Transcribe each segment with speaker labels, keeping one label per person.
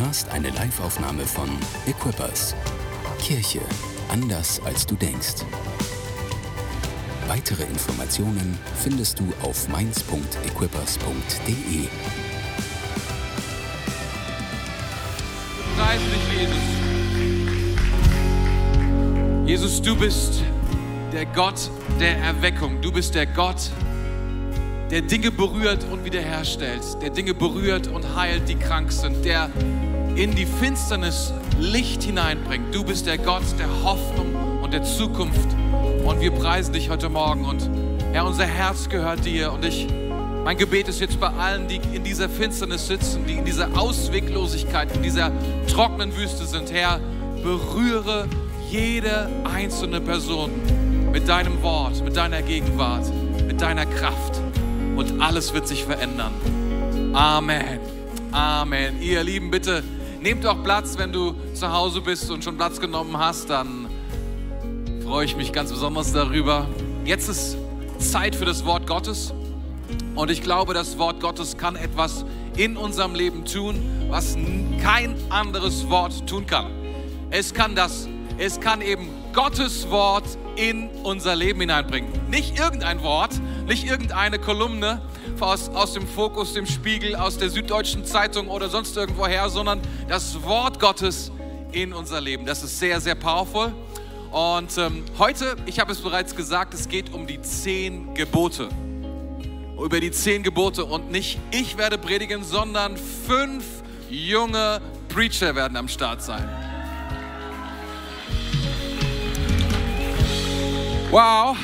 Speaker 1: hörst eine Liveaufnahme von Equippers. Kirche anders als du denkst. Weitere Informationen findest du auf mainz.equippers.de.
Speaker 2: Preis dich, Jesus. Jesus, du bist der Gott der Erweckung. Du bist der Gott, der Dinge berührt und wiederherstellt, der Dinge berührt und heilt, die krank sind, der in die Finsternis Licht hineinbringt. Du bist der Gott der Hoffnung und der Zukunft. Und wir preisen dich heute Morgen. Und Herr, unser Herz gehört dir. Und ich, mein Gebet ist jetzt bei allen, die in dieser Finsternis sitzen, die in dieser Ausweglosigkeit, in dieser trockenen Wüste sind. Herr, berühre jede einzelne Person mit deinem Wort, mit deiner Gegenwart, mit deiner Kraft und alles wird sich verändern. Amen. Amen. Ihr Lieben, bitte nehmt auch Platz, wenn du zu Hause bist und schon Platz genommen hast, dann freue ich mich ganz besonders darüber. Jetzt ist Zeit für das Wort Gottes und ich glaube, das Wort Gottes kann etwas in unserem Leben tun, was kein anderes Wort tun kann. Es kann das, es kann eben Gottes Wort in unser Leben hineinbringen. Nicht irgendein Wort, nicht irgendeine Kolumne aus, aus dem Fokus, dem Spiegel, aus der Süddeutschen Zeitung oder sonst irgendwoher, sondern das Wort Gottes in unser Leben. Das ist sehr, sehr powerful. Und ähm, heute, ich habe es bereits gesagt, es geht um die zehn Gebote. Über die zehn Gebote. Und nicht ich werde predigen, sondern fünf junge Preacher werden am Start sein. Wow.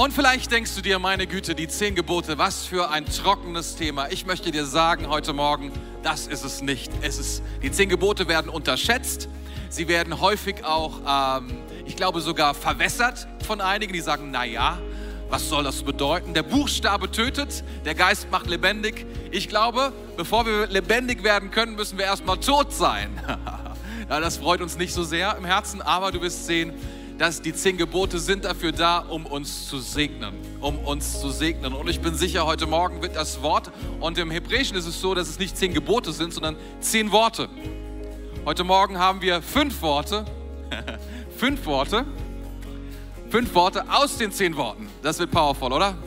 Speaker 2: Und vielleicht denkst du dir, meine Güte, die zehn Gebote, was für ein trockenes Thema. Ich möchte dir sagen heute Morgen, das ist es nicht. Es ist, die zehn Gebote werden unterschätzt. Sie werden häufig auch, ähm, ich glaube sogar verwässert von einigen, die sagen, na ja, was soll das bedeuten? Der Buchstabe tötet, der Geist macht lebendig. Ich glaube, bevor wir lebendig werden können, müssen wir erstmal tot sein. ja, das freut uns nicht so sehr im Herzen, aber du wirst sehen, dass die zehn Gebote sind dafür da, um uns zu segnen, um uns zu segnen. Und ich bin sicher, heute Morgen wird das Wort, und im Hebräischen ist es so, dass es nicht zehn Gebote sind, sondern zehn Worte. Heute Morgen haben wir fünf Worte, fünf Worte, fünf Worte aus den zehn Worten. Das wird powerful, oder?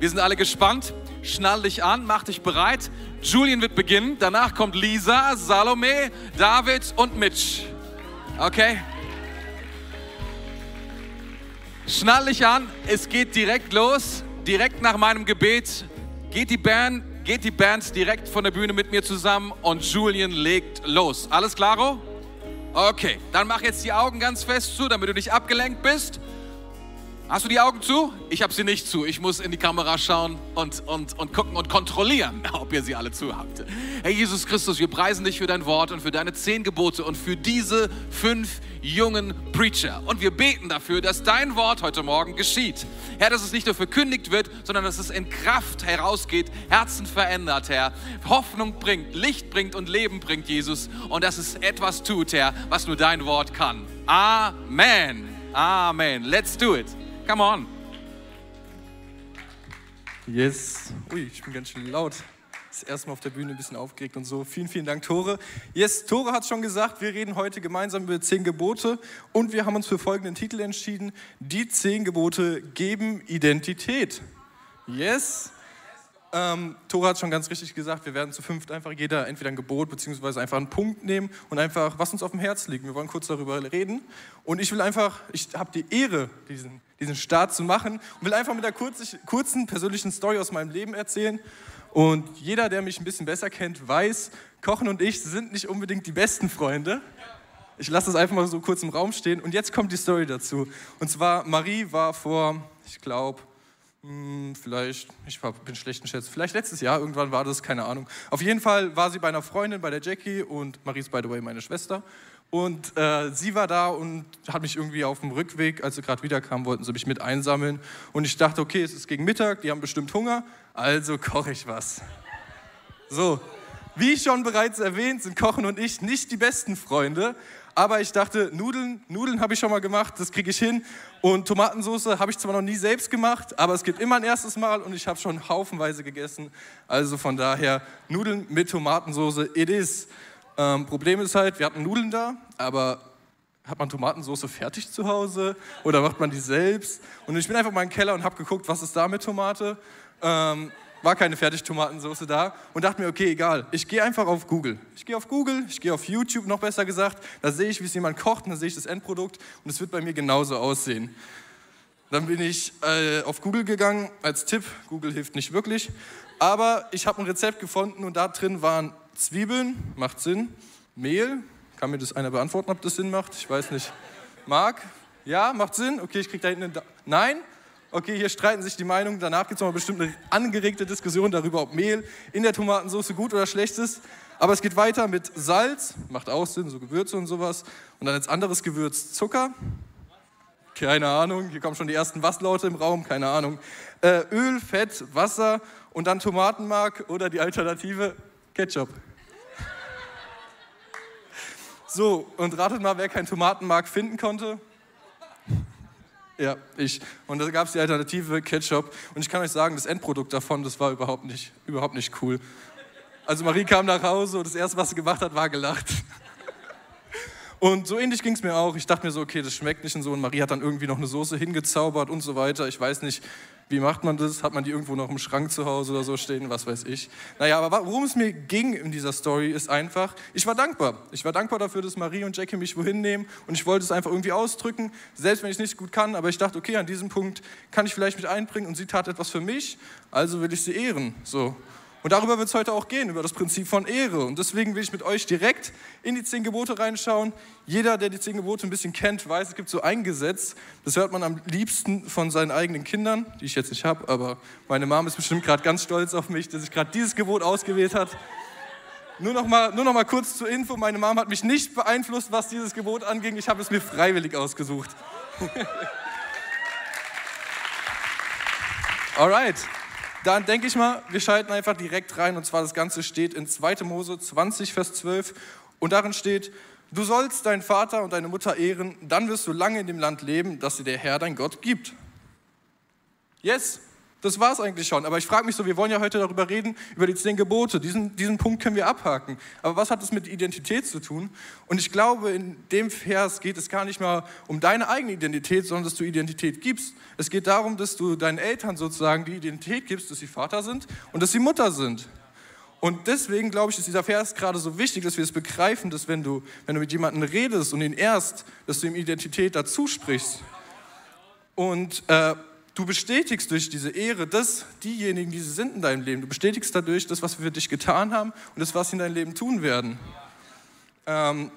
Speaker 2: Wir sind alle gespannt. Schnall dich an, mach dich bereit. Julian wird beginnen. Danach kommt Lisa, Salome, David und Mitch. Okay? Schnall dich an, es geht direkt los. Direkt nach meinem Gebet geht die Band, geht die Band direkt von der Bühne mit mir zusammen und Julian legt los. Alles klaro? Okay, dann mach jetzt die Augen ganz fest zu, damit du nicht abgelenkt bist. Hast du die Augen zu? Ich habe sie nicht zu. Ich muss in die Kamera schauen und, und, und gucken und kontrollieren, ob ihr sie alle zu habt. Herr Jesus Christus, wir preisen dich für dein Wort und für deine zehn Gebote und für diese fünf jungen Preacher. Und wir beten dafür, dass dein Wort heute Morgen geschieht. Herr, dass es nicht nur verkündigt wird, sondern dass es in Kraft herausgeht, Herzen verändert, Herr, Hoffnung bringt, Licht bringt und Leben bringt, Jesus. Und dass es etwas tut, Herr, was nur dein Wort kann. Amen. Amen. Let's do it. Come on.
Speaker 3: Yes. Ui, ich bin ganz schön laut. Das erste Mal auf der Bühne ein bisschen aufgeregt und so. Vielen, vielen Dank, Tore. Yes, Tore hat schon gesagt, wir reden heute gemeinsam über zehn Gebote und wir haben uns für folgenden Titel entschieden. Die zehn Gebote geben Identität. Yes. Ähm, Tore hat schon ganz richtig gesagt, wir werden zu fünft einfach jeder entweder ein Gebot beziehungsweise einfach einen Punkt nehmen und einfach, was uns auf dem Herz liegt. Wir wollen kurz darüber reden. Und ich will einfach, ich habe die Ehre, diesen, diesen Start zu machen und will einfach mit einer kurz, kurzen persönlichen Story aus meinem Leben erzählen. Und jeder, der mich ein bisschen besser kennt, weiß, Kochen und ich sind nicht unbedingt die besten Freunde. Ich lasse das einfach mal so kurz im Raum stehen. Und jetzt kommt die Story dazu. Und zwar, Marie war vor, ich glaube, hm, vielleicht, ich bin schlecht in Schätzen, vielleicht letztes Jahr, irgendwann war das, keine Ahnung. Auf jeden Fall war sie bei einer Freundin, bei der Jackie und Marie ist, by the way, meine Schwester. Und äh, sie war da und hat mich irgendwie auf dem Rückweg, als sie gerade wiederkam, wollten sie mich mit einsammeln. Und ich dachte, okay, es ist gegen Mittag, die haben bestimmt Hunger, also koche ich was. So, wie schon bereits erwähnt, sind Kochen und ich nicht die besten Freunde. Aber ich dachte, Nudeln, Nudeln habe ich schon mal gemacht, das kriege ich hin. Und Tomatensauce habe ich zwar noch nie selbst gemacht, aber es gibt immer ein erstes Mal und ich habe schon haufenweise gegessen. Also von daher, Nudeln mit Tomatensauce, it is. Ähm, Problem ist halt, wir hatten Nudeln da, aber hat man Tomatensauce fertig zu Hause oder macht man die selbst? Und ich bin einfach mal in den Keller und habe geguckt, was ist da mit Tomate. Ähm, war keine Fertigtomatensauce da und dachte mir, okay, egal, ich gehe einfach auf Google. Ich gehe auf Google, ich gehe auf YouTube, noch besser gesagt, da sehe ich, wie es jemand kocht und da sehe ich das Endprodukt und es wird bei mir genauso aussehen. Dann bin ich äh, auf Google gegangen, als Tipp, Google hilft nicht wirklich, aber ich habe ein Rezept gefunden und da drin waren Zwiebeln, macht Sinn, Mehl, kann mir das einer beantworten, ob das Sinn macht? Ich weiß nicht. Mark? Ja, macht Sinn? Okay, ich kriege da hinten. Nein? Okay, hier streiten sich die Meinungen. Danach gibt es noch bestimmt eine angeregte Diskussion darüber, ob Mehl in der Tomatensauce gut oder schlecht ist. Aber es geht weiter mit Salz, macht auch Sinn, so Gewürze und sowas. Und dann als anderes Gewürz Zucker. Keine Ahnung, hier kommen schon die ersten Was-Laute im Raum, keine Ahnung. Äh, Öl, Fett, Wasser und dann Tomatenmark oder die Alternative Ketchup. So, und ratet mal, wer keinen Tomatenmark finden konnte. Ja, ich. Und da gab es die Alternative Ketchup. Und ich kann euch sagen, das Endprodukt davon, das war überhaupt nicht, überhaupt nicht cool. Also Marie kam nach Hause und das Erste, was sie gemacht hat, war gelacht. Und so ähnlich ging es mir auch. Ich dachte mir so, okay, das schmeckt nicht und so. Und Marie hat dann irgendwie noch eine Soße hingezaubert und so weiter. Ich weiß nicht, wie macht man das? Hat man die irgendwo noch im Schrank zu Hause oder so stehen? Was weiß ich. Naja, aber worum es mir ging in dieser Story ist einfach, ich war dankbar. Ich war dankbar dafür, dass Marie und Jackie mich wohin nehmen und ich wollte es einfach irgendwie ausdrücken, selbst wenn ich es nicht gut kann. Aber ich dachte, okay, an diesem Punkt kann ich vielleicht mich einbringen und sie tat etwas für mich, also will ich sie ehren. So. Und darüber wird es heute auch gehen, über das Prinzip von Ehre. Und deswegen will ich mit euch direkt in die zehn Gebote reinschauen. Jeder, der die zehn Gebote ein bisschen kennt, weiß, es gibt so ein Gesetz, das hört man am liebsten von seinen eigenen Kindern, die ich jetzt nicht habe, aber meine Mom ist bestimmt gerade ganz stolz auf mich, dass ich gerade dieses Gebot ausgewählt habe. Nur noch, mal, nur noch mal kurz zur Info, meine Mom hat mich nicht beeinflusst, was dieses Gebot anging. Ich habe es mir freiwillig ausgesucht. Alright. Dann denke ich mal, wir schalten einfach direkt rein und zwar das Ganze steht in 2. Mose 20, Vers 12 und darin steht, du sollst deinen Vater und deine Mutter ehren, dann wirst du lange in dem Land leben, das dir der Herr, dein Gott, gibt. Yes, das war es eigentlich schon. Aber ich frage mich so, wir wollen ja heute darüber reden, über die zehn Gebote. Diesen, diesen Punkt können wir abhaken. Aber was hat das mit Identität zu tun? Und ich glaube, in dem Vers geht es gar nicht mal um deine eigene Identität, sondern dass du Identität gibst. Es geht darum, dass du deinen Eltern sozusagen die Identität gibst, dass sie Vater sind und dass sie Mutter sind. Und deswegen glaube ich, ist dieser Vers gerade so wichtig, dass wir es begreifen, dass wenn du, wenn du mit jemandem redest und ihn ehrst, dass du ihm Identität dazu sprichst. Und äh, Du bestätigst durch diese Ehre das, diejenigen, die sie sind in deinem Leben. Du bestätigst dadurch das, was wir für dich getan haben und das, was sie in deinem Leben tun werden. Ähm,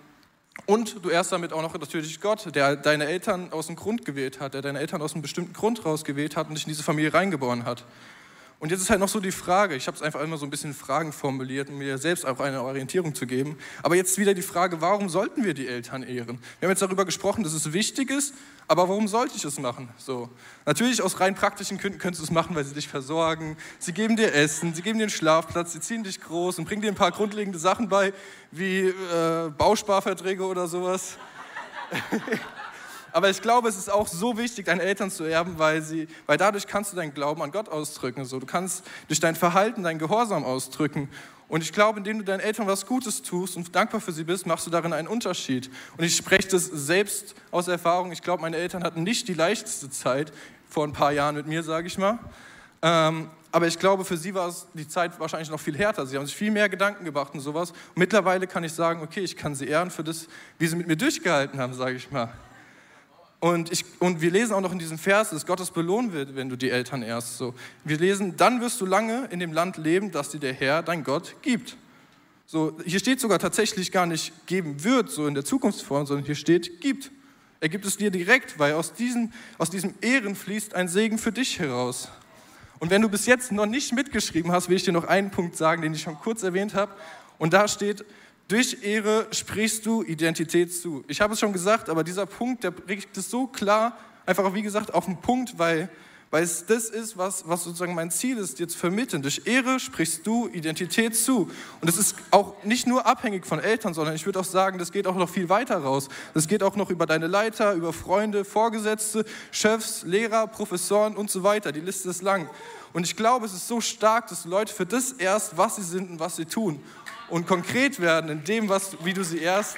Speaker 3: und du ehrst damit auch noch natürlich Gott, der deine Eltern aus dem Grund gewählt hat, der deine Eltern aus einem bestimmten Grund rausgewählt hat und dich in diese Familie reingeboren hat. Und jetzt ist halt noch so die Frage, ich habe es einfach immer so ein bisschen Fragen formuliert, um mir selbst auch eine Orientierung zu geben. Aber jetzt wieder die Frage, warum sollten wir die Eltern ehren? Wir haben jetzt darüber gesprochen, dass es wichtig ist, aber warum sollte ich es machen? So. Natürlich aus rein praktischen Gründen könntest du es machen, weil sie dich versorgen, sie geben dir Essen, sie geben dir einen Schlafplatz, sie ziehen dich groß und bringen dir ein paar grundlegende Sachen bei, wie äh, Bausparverträge oder sowas. Aber ich glaube, es ist auch so wichtig, deine Eltern zu erben, weil, sie, weil dadurch kannst du deinen Glauben an Gott ausdrücken. So, du kannst durch dein Verhalten dein Gehorsam ausdrücken. Und ich glaube, indem du deinen Eltern was Gutes tust und dankbar für sie bist, machst du darin einen Unterschied. Und ich spreche das selbst aus Erfahrung. Ich glaube, meine Eltern hatten nicht die leichteste Zeit vor ein paar Jahren mit mir, sage ich mal. Ähm, aber ich glaube, für sie war es die Zeit wahrscheinlich noch viel härter. Sie haben sich viel mehr Gedanken gemacht und sowas. Und mittlerweile kann ich sagen, okay, ich kann sie ehren für das, wie sie mit mir durchgehalten haben, sage ich mal. Und, ich, und wir lesen auch noch in diesem Vers, dass Gottes belohnen wird, wenn du die Eltern ehrst. So. Wir lesen, dann wirst du lange in dem Land leben, das dir der Herr, dein Gott, gibt. So, hier steht sogar tatsächlich gar nicht geben wird, so in der Zukunftsform, sondern hier steht gibt. Er gibt es dir direkt, weil aus diesem, aus diesem Ehren fließt ein Segen für dich heraus. Und wenn du bis jetzt noch nicht mitgeschrieben hast, will ich dir noch einen Punkt sagen, den ich schon kurz erwähnt habe. Und da steht, durch Ehre sprichst du Identität zu. Ich habe es schon gesagt, aber dieser Punkt, der bringt es so klar, einfach wie gesagt, auf den Punkt, weil,
Speaker 4: weil es das ist, was, was sozusagen mein Ziel ist, dir zu vermitteln. Durch Ehre sprichst du Identität zu. Und es ist auch nicht nur abhängig von Eltern, sondern ich würde auch sagen, das geht auch noch viel weiter raus. Das geht auch noch über deine Leiter, über Freunde, Vorgesetzte, Chefs, Lehrer, Professoren und so weiter. Die Liste ist lang. Und ich glaube, es ist so stark, dass Leute für das erst, was sie sind und was sie tun und konkret werden in dem, was, wie du sie erst.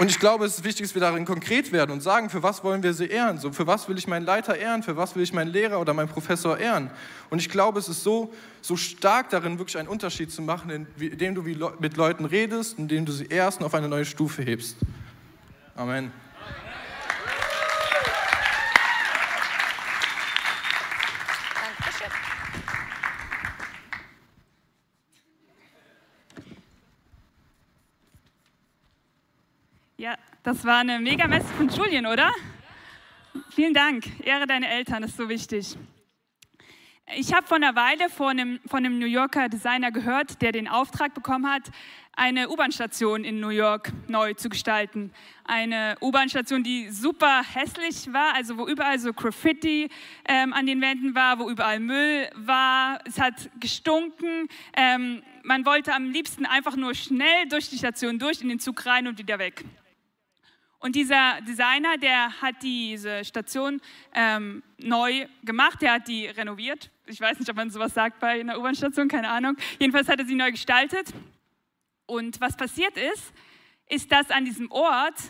Speaker 4: Und ich glaube, es ist wichtig, dass wir darin konkret werden und sagen, für was wollen wir sie ehren? So, für was will ich meinen Leiter ehren? Für was will ich meinen Lehrer oder meinen Professor ehren? Und ich glaube, es ist so, so stark darin, wirklich einen Unterschied zu machen, indem du mit Leuten redest, indem du sie ehrst und auf eine neue Stufe hebst. Amen.
Speaker 5: Ja, das war eine mega Messe von Julien, oder? Vielen Dank. Ehre deine Eltern, ist so wichtig. Ich habe vor einer Weile von einem, von einem New Yorker Designer gehört, der den Auftrag bekommen hat, eine U-Bahn-Station in New York neu zu gestalten. Eine U-Bahn-Station, die super hässlich war, also wo überall so Graffiti ähm, an den Wänden war, wo überall Müll war. Es hat gestunken. Ähm, man wollte am liebsten einfach nur schnell durch die Station durch, in den Zug rein und wieder weg. Und dieser Designer, der hat diese Station ähm, neu gemacht, der hat die renoviert. Ich weiß nicht, ob man sowas sagt bei einer U-Bahn-Station, keine Ahnung. Jedenfalls hat er sie neu gestaltet. Und was passiert ist, ist, dass an diesem Ort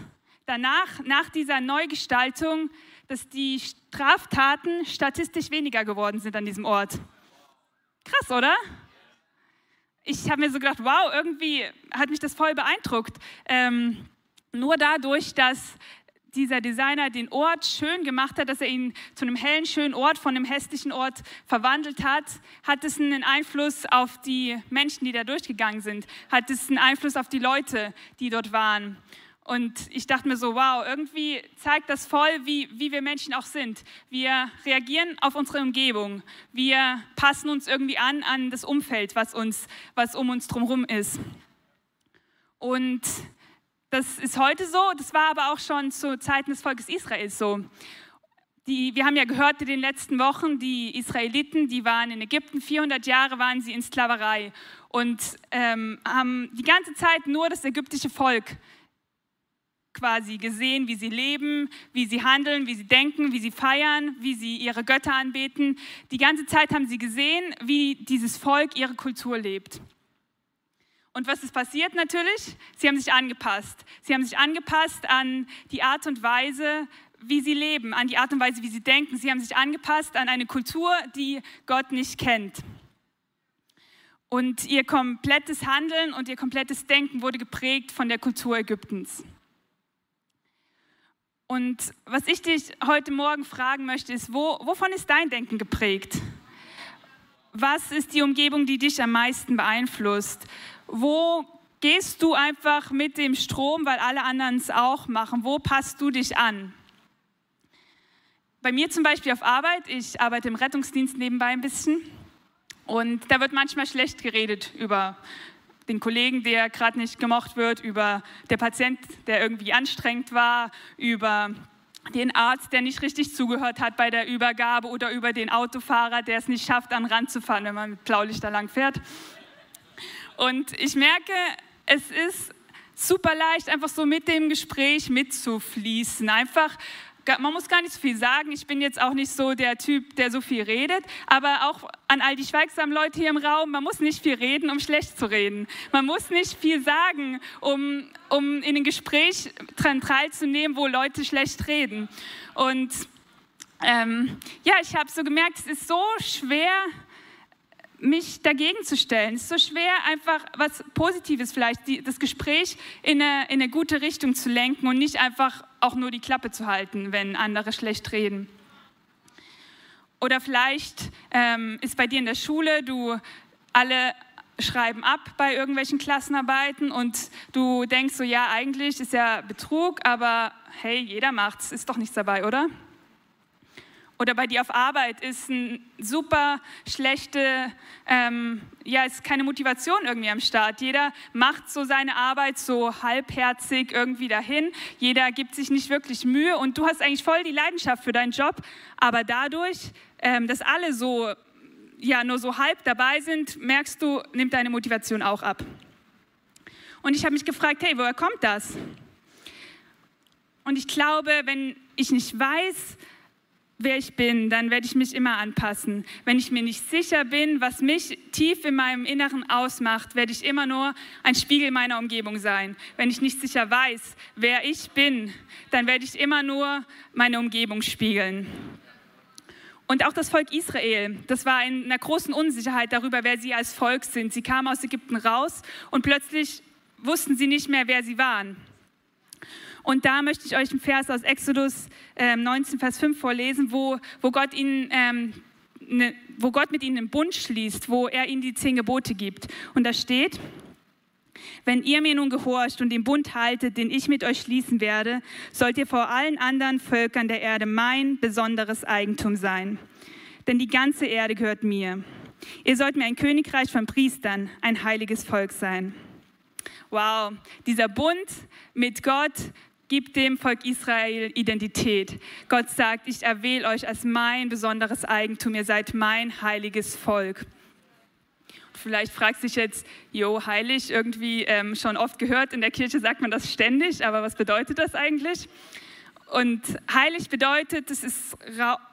Speaker 5: danach, nach dieser Neugestaltung, dass die Straftaten statistisch weniger geworden sind an diesem Ort. Krass, oder? Ich habe mir so gedacht, wow, irgendwie hat mich das voll beeindruckt. Ähm, nur dadurch, dass dieser Designer den Ort schön gemacht hat, dass er ihn zu einem hellen, schönen Ort von einem hässlichen Ort verwandelt hat, hat es einen Einfluss auf die Menschen, die da durchgegangen sind, hat es einen Einfluss auf die Leute, die dort waren. Und ich dachte mir so, wow, irgendwie zeigt das voll, wie, wie wir Menschen auch sind. Wir reagieren auf unsere Umgebung. Wir passen uns irgendwie an an das Umfeld, was, uns, was um uns drumherum ist. Und das ist heute so, das war aber auch schon zu Zeiten des Volkes Israels so. Die, wir haben ja gehört in den letzten Wochen, die Israeliten, die waren in Ägypten, 400 Jahre waren sie in Sklaverei und ähm, haben die ganze Zeit nur das ägyptische Volk quasi gesehen, wie sie leben, wie sie handeln, wie sie denken, wie sie feiern, wie sie ihre Götter anbeten. Die ganze Zeit haben sie gesehen, wie dieses Volk ihre Kultur lebt. Und was ist passiert natürlich? Sie haben sich angepasst. Sie haben sich angepasst an die Art und Weise, wie sie leben, an die Art und Weise, wie sie denken. Sie haben sich angepasst an eine Kultur, die Gott nicht kennt. Und ihr komplettes Handeln und ihr komplettes Denken wurde geprägt von der Kultur Ägyptens. Und was ich dich heute Morgen fragen möchte, ist, wo, wovon ist dein Denken geprägt? Was ist die Umgebung, die dich am meisten beeinflusst? Wo gehst du einfach mit dem Strom, weil alle anderen es auch machen? Wo passt du dich an? Bei mir zum Beispiel auf Arbeit, ich arbeite im Rettungsdienst nebenbei ein bisschen und da wird manchmal schlecht geredet über den Kollegen, der gerade nicht gemocht wird, über der Patient, der irgendwie anstrengend war, über den Arzt, der nicht richtig zugehört hat bei der Übergabe oder über den Autofahrer, der es nicht schafft, an Rand zu fahren, wenn man mit Blaulichter lang fährt. Und ich merke, es ist super leicht, einfach so mit dem Gespräch mitzufließen. Einfach, man muss gar nicht so viel sagen. Ich bin jetzt auch nicht so der Typ, der so viel redet. Aber auch an all die schweigsamen Leute hier im Raum, man muss nicht viel reden, um schlecht zu reden. Man muss nicht viel sagen, um, um in ein Gespräch dran teilzunehmen, wo Leute schlecht reden. Und ähm, ja, ich habe so gemerkt, es ist so schwer, mich dagegen zu stellen. Es ist so schwer, einfach was Positives vielleicht, die, das Gespräch in eine, in eine gute Richtung zu lenken und nicht einfach auch nur die Klappe zu halten, wenn andere schlecht reden. Oder vielleicht ähm, ist bei dir in der Schule, du alle schreiben ab bei irgendwelchen Klassenarbeiten und du denkst so, ja, eigentlich ist ja Betrug, aber hey, jeder macht's, ist doch nichts dabei, oder? Oder bei dir auf Arbeit ist ein super schlechte, ähm, ja, ist keine Motivation irgendwie am Start. Jeder macht so seine Arbeit so halbherzig irgendwie dahin. Jeder gibt sich nicht wirklich Mühe und du hast eigentlich voll die Leidenschaft für deinen Job, aber dadurch, ähm, dass alle so, ja, nur so halb dabei sind, merkst du, nimmt deine Motivation auch ab. Und ich habe mich gefragt, hey, woher kommt das? Und ich glaube, wenn ich nicht weiß, wer ich bin, dann werde ich mich immer anpassen. Wenn ich mir nicht sicher bin, was mich tief in meinem Inneren ausmacht, werde ich immer nur ein Spiegel meiner Umgebung sein. Wenn ich nicht sicher weiß, wer ich bin, dann werde ich immer nur meine Umgebung spiegeln. Und auch das Volk Israel, das war in einer großen Unsicherheit darüber, wer sie als Volk sind. Sie kamen aus Ägypten raus und plötzlich wussten sie nicht mehr, wer sie waren. Und da möchte ich euch einen Vers aus Exodus äh, 19, Vers 5 vorlesen, wo, wo, Gott ihnen, ähm, ne, wo Gott mit ihnen einen Bund schließt, wo er ihnen die zehn Gebote gibt. Und da steht, wenn ihr mir nun gehorcht und den Bund haltet, den ich mit euch schließen werde, sollt ihr vor allen anderen Völkern der Erde mein besonderes Eigentum sein. Denn die ganze Erde gehört mir. Ihr sollt mir ein Königreich von Priestern, ein heiliges Volk sein. Wow, dieser Bund mit Gott gibt dem Volk Israel Identität. Gott sagt, ich erwähle euch als mein besonderes Eigentum, ihr seid mein heiliges Volk. Vielleicht fragst du dich jetzt, jo, heilig, irgendwie ähm, schon oft gehört, in der Kirche sagt man das ständig, aber was bedeutet das eigentlich? Und heilig bedeutet, es ist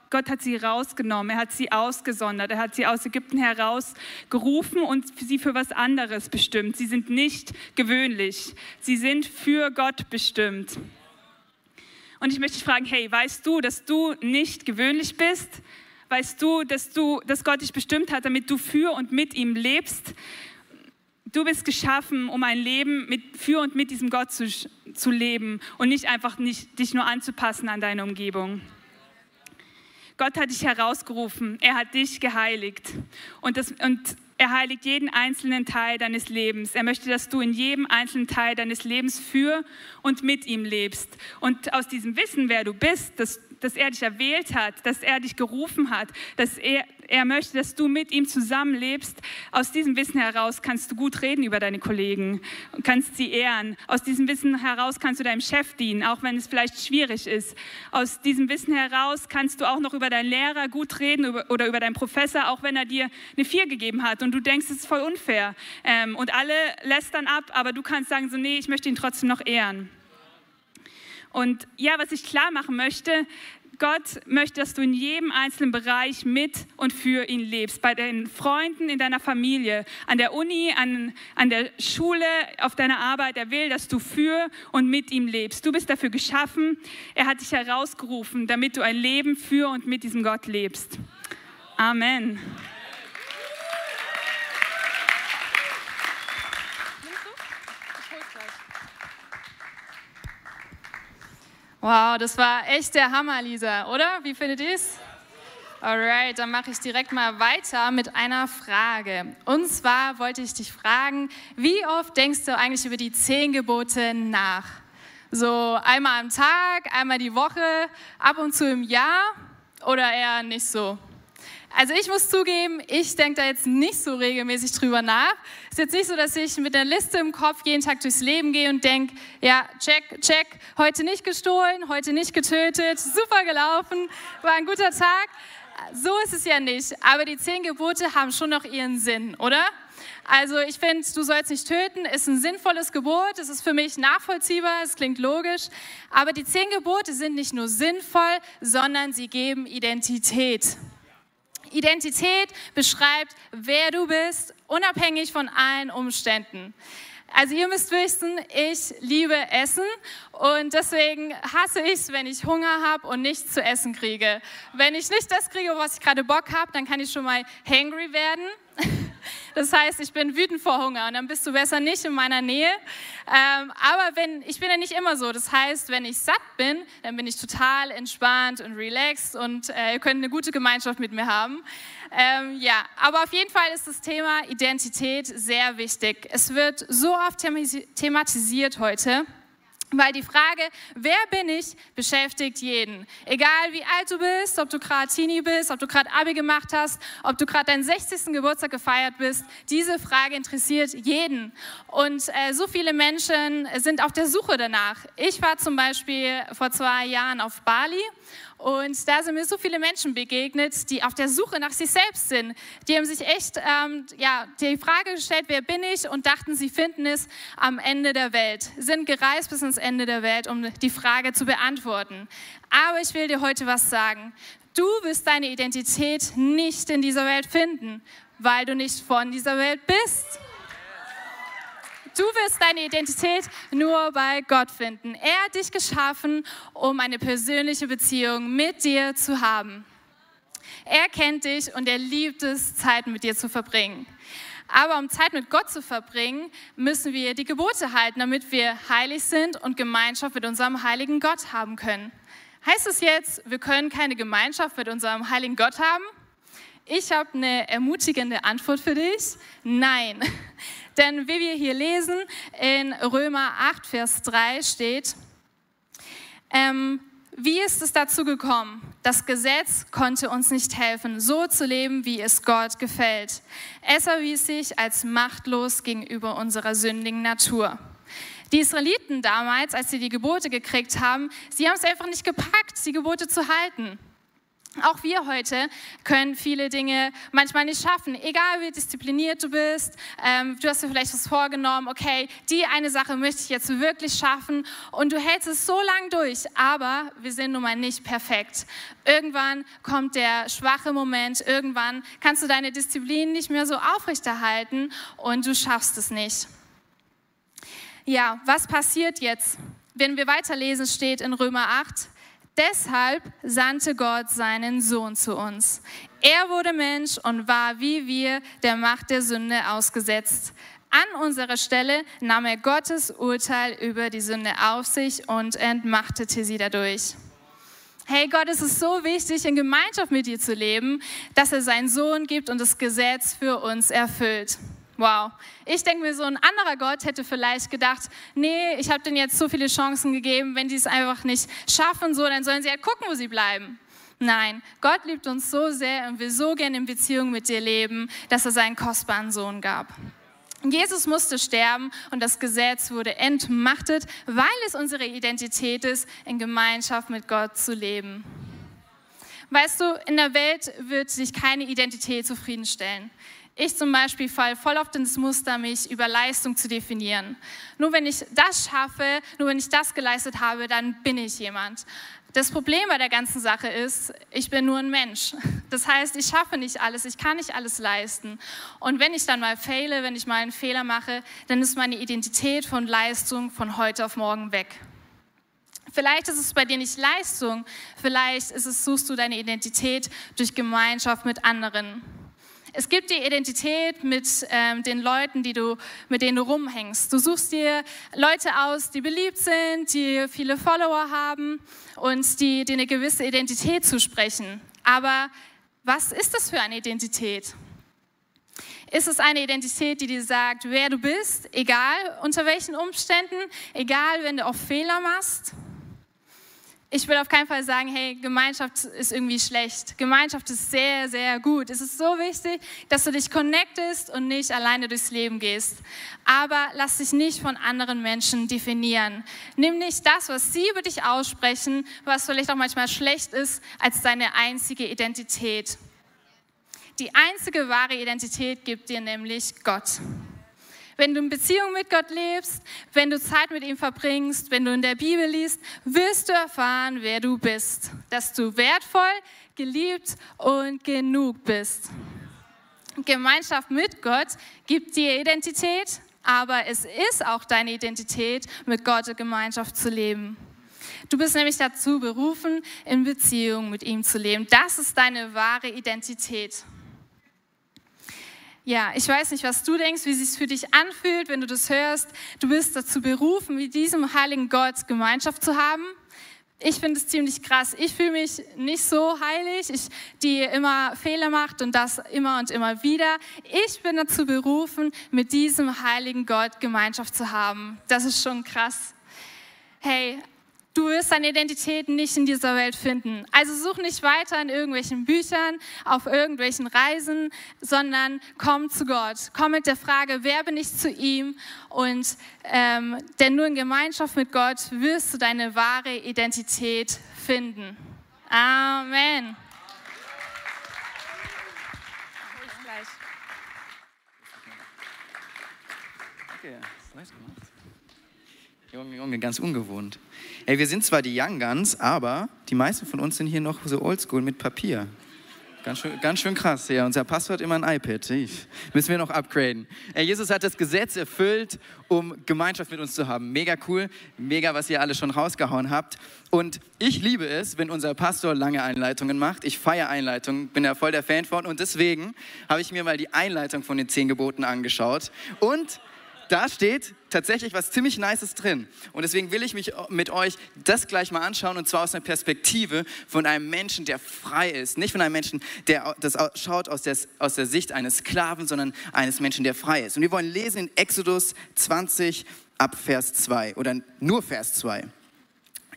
Speaker 5: Gott hat sie rausgenommen, er hat sie ausgesondert, er hat sie aus Ägypten herausgerufen und sie für was anderes bestimmt. Sie sind nicht gewöhnlich, sie sind für Gott bestimmt. Und ich möchte dich fragen, hey, weißt du, dass du nicht gewöhnlich bist? Weißt du, dass, du, dass Gott dich bestimmt hat, damit du für und mit ihm lebst? Du bist geschaffen, um ein Leben mit, für und mit diesem Gott zu, zu leben und nicht einfach nicht, dich nur anzupassen an deine Umgebung. Gott hat dich herausgerufen, er hat dich geheiligt. Und, das, und er heiligt jeden einzelnen Teil deines Lebens. Er möchte, dass du in jedem einzelnen Teil deines Lebens für und mit ihm lebst. Und aus diesem Wissen, wer du bist, dass dass er dich erwählt hat, dass er dich gerufen hat, dass er, er möchte, dass du mit ihm zusammenlebst. Aus diesem Wissen heraus kannst du gut reden über deine Kollegen und kannst sie ehren. Aus diesem Wissen heraus kannst du deinem Chef dienen, auch wenn es vielleicht schwierig ist. Aus diesem Wissen heraus kannst du auch noch über deinen Lehrer gut reden oder über deinen Professor, auch wenn er dir eine Vier gegeben hat und du denkst, es ist voll unfair. Ähm, und alle lästern ab, aber du kannst sagen, so, nee, ich möchte ihn trotzdem noch ehren. Und ja, was ich klar machen möchte, Gott möchte, dass du in jedem einzelnen Bereich mit und für ihn lebst. Bei deinen Freunden, in deiner Familie, an der Uni, an, an der Schule, auf deiner Arbeit. Er will, dass du für und mit ihm lebst. Du bist dafür geschaffen. Er hat dich herausgerufen, damit du ein Leben für und mit diesem Gott lebst. Amen.
Speaker 6: Wow, das war echt der Hammer, Lisa, oder? Wie findet ihr es? Alright, dann mache ich direkt mal weiter mit einer Frage. Und zwar wollte ich dich fragen, wie oft denkst du eigentlich über die zehn Gebote nach? So einmal am Tag, einmal die Woche, ab und zu im Jahr oder eher nicht so? Also ich muss zugeben, ich denke da jetzt nicht so regelmäßig drüber nach. Es ist jetzt nicht so, dass ich mit einer Liste im Kopf jeden Tag durchs Leben gehe und denke, ja, check, check, heute nicht gestohlen, heute nicht getötet, super gelaufen, war ein guter Tag. So ist es ja nicht. Aber die zehn Gebote haben schon noch ihren Sinn, oder? Also ich finde, du sollst nicht töten, ist ein sinnvolles Gebot, es ist für mich nachvollziehbar, es klingt logisch, aber die zehn Gebote sind nicht nur sinnvoll, sondern sie geben Identität. Identität beschreibt, wer du bist, unabhängig von allen Umständen. Also ihr müsst wissen, ich liebe Essen und deswegen hasse ich es, wenn ich Hunger habe und nichts zu essen kriege. Wenn ich nicht das kriege, was ich gerade Bock habe, dann kann ich schon mal hangry werden. Das heißt, ich bin wütend vor Hunger und dann bist du besser nicht in meiner Nähe. Ähm, aber wenn, ich bin ja nicht immer so. Das heißt, wenn ich satt bin, dann bin ich total entspannt und relaxed und äh, ihr könnt eine gute Gemeinschaft mit mir haben. Ähm, ja, aber auf jeden Fall ist das Thema Identität sehr wichtig. Es wird so oft thematisiert heute. Weil die Frage, wer bin ich, beschäftigt jeden. Egal wie alt du bist, ob du gerade Teenie bist, ob du gerade Abi gemacht hast, ob du gerade deinen 60. Geburtstag gefeiert bist, diese Frage interessiert jeden. Und äh, so viele Menschen sind auf der Suche danach. Ich war zum Beispiel vor zwei Jahren auf Bali und da sind mir so viele Menschen begegnet, die auf der Suche nach sich selbst sind. Die haben sich echt ähm, ja, die Frage gestellt, wer bin ich? Und dachten, sie finden es am Ende der Welt. Sind gereist bis ans Ende der Welt, um die Frage zu beantworten. Aber ich will dir heute was sagen. Du wirst deine Identität nicht in dieser Welt finden, weil du nicht von dieser Welt bist. Du wirst deine Identität nur bei Gott finden. Er hat dich geschaffen, um eine persönliche Beziehung mit dir zu haben. Er kennt dich und er liebt es, Zeit mit dir zu verbringen. Aber um Zeit mit Gott zu verbringen, müssen wir die Gebote halten, damit wir heilig sind und Gemeinschaft mit unserem heiligen Gott haben können. Heißt es jetzt, wir können keine Gemeinschaft mit unserem heiligen Gott haben? Ich habe eine ermutigende Antwort für dich. Nein. Denn wie wir hier lesen, in Römer 8, Vers 3 steht, ähm, wie ist es dazu gekommen? Das Gesetz konnte uns nicht helfen, so zu leben, wie es Gott gefällt. Es erwies sich als machtlos gegenüber unserer sündigen Natur. Die Israeliten damals, als sie die Gebote gekriegt haben, sie haben es einfach nicht gepackt, die Gebote zu halten. Auch wir heute können viele Dinge manchmal nicht schaffen, egal wie diszipliniert du bist. Ähm, du hast dir vielleicht was vorgenommen, okay, die eine Sache möchte ich jetzt wirklich schaffen und du hältst es so lang durch, aber wir sind nun mal nicht perfekt. Irgendwann kommt der schwache Moment, irgendwann kannst du deine Disziplin nicht mehr so aufrechterhalten und du schaffst es nicht. Ja, was passiert jetzt? Wenn wir weiterlesen, steht in Römer 8, Deshalb sandte Gott seinen Sohn zu uns. Er wurde Mensch und war wie wir der Macht der Sünde ausgesetzt. An unserer Stelle nahm er Gottes Urteil über die Sünde auf sich und entmachtete sie dadurch. Hey Gott, es ist so wichtig, in Gemeinschaft mit dir zu leben, dass er seinen Sohn gibt und das Gesetz für uns erfüllt. Wow. Ich denke mir, so ein anderer Gott hätte vielleicht gedacht, nee, ich habe denen jetzt so viele Chancen gegeben, wenn die es einfach nicht schaffen, so, dann sollen sie halt gucken, wo sie bleiben. Nein, Gott liebt uns so sehr und will so gerne in Beziehung mit dir leben, dass er seinen kostbaren Sohn gab. Jesus musste sterben und das Gesetz wurde entmachtet, weil es unsere Identität ist, in Gemeinschaft mit Gott zu leben. Weißt du, in der Welt wird sich keine Identität zufriedenstellen. Ich zum Beispiel fall voll auf das Muster, mich über Leistung zu definieren. Nur wenn ich das schaffe, nur wenn ich das geleistet habe, dann bin ich jemand. Das Problem bei der ganzen Sache ist, ich bin nur ein Mensch. Das heißt, ich schaffe nicht alles, ich kann nicht alles leisten. Und wenn ich dann mal fehle, wenn ich mal einen Fehler mache, dann ist meine Identität von Leistung von heute auf morgen weg. Vielleicht ist es bei dir nicht Leistung, vielleicht ist es, suchst du deine Identität durch Gemeinschaft mit anderen. Es gibt die Identität mit ähm, den Leuten, die du, mit denen du rumhängst. Du suchst dir Leute aus, die beliebt sind, die viele Follower haben und die dir eine gewisse Identität zusprechen. Aber was ist das für eine Identität? Ist es eine Identität, die dir sagt, wer du bist, egal unter welchen Umständen, egal wenn du auch Fehler machst? Ich will auf keinen Fall sagen, hey, Gemeinschaft ist irgendwie schlecht. Gemeinschaft ist sehr, sehr gut. Es ist so wichtig, dass du dich connectest und nicht alleine durchs Leben gehst. Aber lass dich nicht von anderen Menschen definieren. Nimm nicht das, was sie über dich aussprechen, was vielleicht auch manchmal schlecht ist, als deine einzige Identität. Die einzige wahre Identität gibt dir nämlich Gott. Wenn du in Beziehung mit Gott lebst, wenn du Zeit mit ihm verbringst, wenn du in der Bibel liest, wirst du erfahren, wer du bist. Dass du wertvoll, geliebt und genug bist. Gemeinschaft mit Gott gibt dir Identität, aber es ist auch deine Identität, mit Gott in Gemeinschaft zu leben. Du bist nämlich dazu berufen, in Beziehung mit ihm zu leben. Das ist deine wahre Identität. Ja, ich weiß nicht, was du denkst, wie es sich für dich anfühlt, wenn du das hörst. Du bist dazu berufen, mit diesem heiligen Gott Gemeinschaft zu haben. Ich finde es ziemlich krass. Ich fühle mich nicht so heilig, ich, die immer Fehler macht und das immer und immer wieder. Ich bin dazu berufen, mit diesem heiligen Gott Gemeinschaft zu haben. Das ist schon krass. hey, du wirst deine Identität nicht in dieser Welt finden. Also such nicht weiter in irgendwelchen Büchern, auf irgendwelchen Reisen, sondern komm zu Gott. Komm mit der Frage, wer bin ich zu ihm? Und ähm, denn nur in Gemeinschaft mit Gott wirst du deine wahre Identität finden. Amen.
Speaker 7: Okay, nice gemacht. Junge, Junge, ganz ungewohnt. Ey, wir sind zwar die Young Guns, aber die meisten von uns sind hier noch so oldschool mit Papier. Ganz schön, ganz schön krass. Ja, unser Pastor hat immer ein iPad. Ich, müssen wir noch upgraden. Ey, Jesus hat das Gesetz erfüllt, um Gemeinschaft mit uns zu haben. Mega cool. Mega, was ihr alle schon rausgehauen habt. Und ich liebe es, wenn unser Pastor lange Einleitungen macht. Ich feiere Einleitungen, bin da voll der Fan von. Und deswegen habe ich mir mal die Einleitung von den zehn Geboten angeschaut. Und da steht tatsächlich was ziemlich Nices drin. Und deswegen will ich mich mit euch das gleich mal anschauen und zwar aus einer Perspektive von einem Menschen, der frei ist. Nicht von einem Menschen, der das schaut aus der, aus der Sicht eines Sklaven, sondern eines Menschen, der frei ist. Und wir wollen lesen in Exodus 20 ab Vers 2 oder nur Vers 2.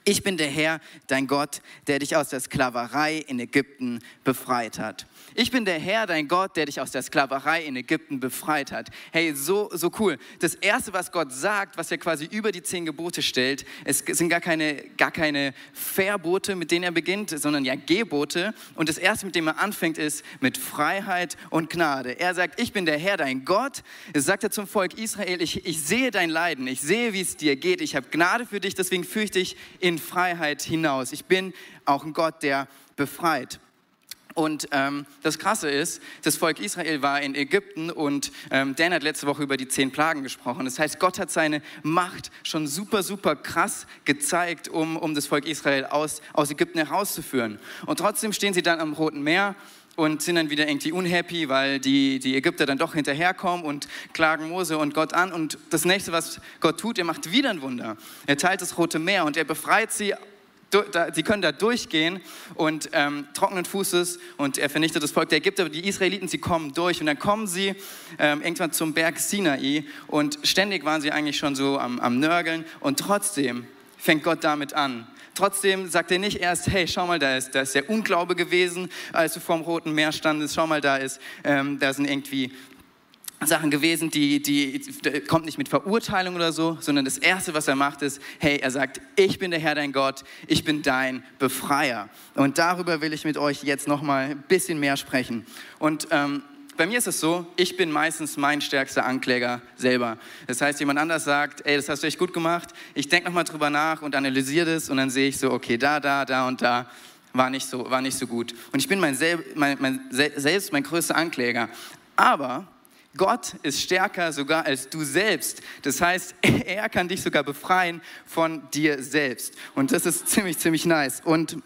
Speaker 7: Ich bin der Herr, dein Gott, der dich aus der Sklaverei in Ägypten befreit hat. Ich bin der Herr, dein Gott, der dich aus der Sklaverei in Ägypten befreit hat. Hey, so, so cool. Das Erste, was Gott sagt, was er quasi über die zehn Gebote stellt, es sind gar keine, gar keine Verbote, mit denen er beginnt, sondern ja Gebote. Und das Erste, mit dem er anfängt, ist mit Freiheit und Gnade. Er sagt, ich bin der Herr, dein Gott. Es sagt er zum Volk Israel, ich, ich sehe dein Leiden, ich sehe, wie es dir geht. Ich habe Gnade für dich, deswegen führe ich dich in Freiheit hinaus. Ich bin auch ein Gott, der befreit. Und ähm, das Krasse ist, das Volk Israel war in Ägypten und ähm, Dan hat letzte Woche über die zehn Plagen gesprochen. Das heißt, Gott hat seine Macht schon super, super krass gezeigt, um, um das Volk Israel aus, aus Ägypten herauszuführen. Und trotzdem stehen sie dann am Roten Meer und sind dann wieder irgendwie unhappy, weil die, die Ägypter dann doch hinterherkommen und klagen Mose und Gott an. Und das nächste, was Gott tut, er macht wieder ein Wunder. Er teilt das Rote Meer und er befreit sie sie können da durchgehen und ähm, trockenen Fußes und er vernichtet das Volk der Ägypter. Die Israeliten, sie kommen durch und dann kommen sie ähm, irgendwann zum Berg Sinai und ständig waren sie eigentlich schon so am, am Nörgeln und trotzdem fängt Gott damit an. Trotzdem sagt er nicht erst, hey, schau mal, da ist, da ist der Unglaube gewesen, als du vorm Roten Meer standest. Schau mal, da ist, ähm, da sind irgendwie Sachen gewesen, die, die, die, kommt nicht mit Verurteilung oder so, sondern das Erste, was er macht, ist, hey, er sagt, ich bin der Herr, dein Gott, ich bin dein Befreier. Und darüber will ich mit euch jetzt nochmal ein bisschen mehr sprechen. Und ähm, bei mir ist es so, ich bin meistens mein stärkster Ankläger selber. Das heißt, jemand anders sagt, ey, das hast du echt gut gemacht, ich denke nochmal drüber nach und analysiere das und dann sehe ich so, okay, da, da, da und da war nicht so, war nicht so gut. Und ich bin mein, mein, mein, selbst mein größter Ankläger. Aber Gott ist stärker sogar als du selbst. Das heißt, er kann dich sogar befreien von dir selbst. Und das ist ziemlich, ziemlich nice. Und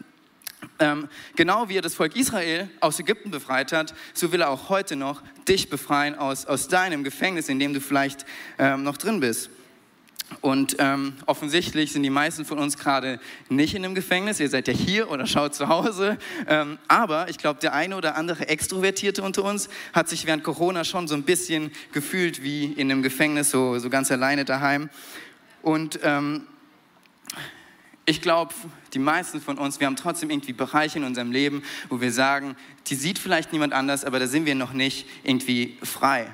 Speaker 7: ähm, genau wie er das Volk Israel aus Ägypten befreit hat, so will er auch heute noch dich befreien aus, aus deinem Gefängnis, in dem du vielleicht ähm, noch drin bist. Und ähm, offensichtlich sind die meisten von uns gerade nicht in einem Gefängnis. Ihr seid ja hier oder schaut zu Hause. Ähm, aber ich glaube, der eine oder andere Extrovertierte unter uns hat sich während Corona schon so ein bisschen gefühlt wie in einem Gefängnis, so, so ganz alleine daheim. Und ähm, ich glaube, die meisten von uns, wir haben trotzdem irgendwie Bereiche in unserem Leben, wo wir sagen, die sieht vielleicht niemand anders, aber da sind wir noch nicht irgendwie frei